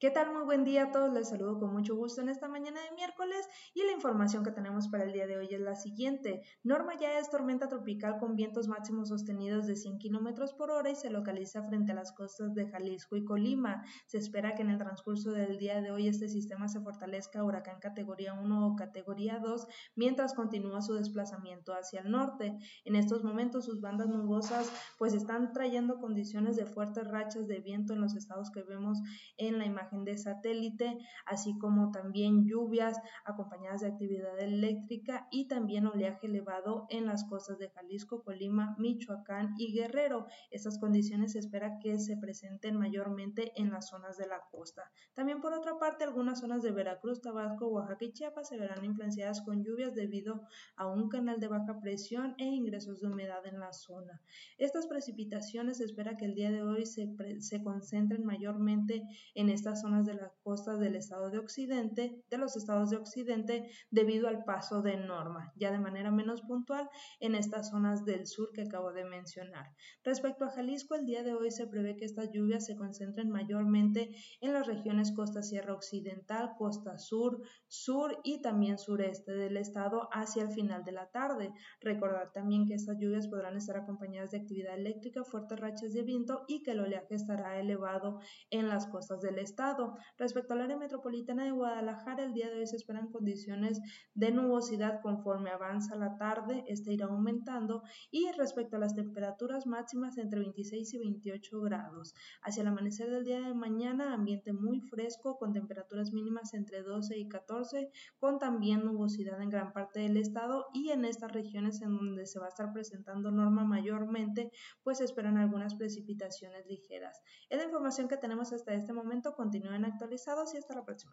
¿Qué tal? Muy buen día a todos. Les saludo con mucho gusto en esta mañana de miércoles y la información que tenemos para el día de hoy es la siguiente. Norma ya es tormenta tropical con vientos máximos sostenidos de 100 kilómetros por hora y se localiza frente a las costas de Jalisco y Colima. Se espera que en el transcurso del día de hoy este sistema se fortalezca a huracán categoría 1 o categoría 2 mientras continúa su desplazamiento hacia el norte. En estos momentos sus bandas nubosas pues están trayendo condiciones de fuertes rachas de viento en los estados que vemos en la imagen de satélite, así como también lluvias acompañadas de actividad eléctrica y también oleaje elevado en las costas de Jalisco, Colima, Michoacán y Guerrero. Estas condiciones se espera que se presenten mayormente en las zonas de la costa. También por otra parte, algunas zonas de Veracruz, Tabasco, Oaxaca y Chiapas se verán influenciadas con lluvias debido a un canal de baja presión e ingresos de humedad en la zona. Estas precipitaciones se espera que el día de hoy se, se concentren mayormente en estas zonas de las costas del estado de Occidente, de los estados de Occidente, debido al paso de Norma, ya de manera menos puntual en estas zonas del sur que acabo de mencionar. Respecto a Jalisco, el día de hoy se prevé que estas lluvias se concentren mayormente en las regiones costa sierra occidental, costa sur, sur y también sureste del estado hacia el final de la tarde. Recordar también que estas lluvias podrán estar acompañadas de actividad eléctrica, fuertes rachas de viento y que el oleaje estará elevado en las costas del estado Respecto al área metropolitana de Guadalajara, el día de hoy se esperan condiciones de nubosidad conforme avanza la tarde, este irá aumentando y respecto a las temperaturas máximas entre 26 y 28 grados. Hacia el amanecer del día de mañana, ambiente muy fresco con temperaturas mínimas entre 12 y 14, con también nubosidad en gran parte del estado y en estas regiones en donde se va a estar presentando norma mayormente, pues esperan algunas precipitaciones ligeras. Es la información que tenemos hasta este momento. Continúen actualizados y hasta la próxima.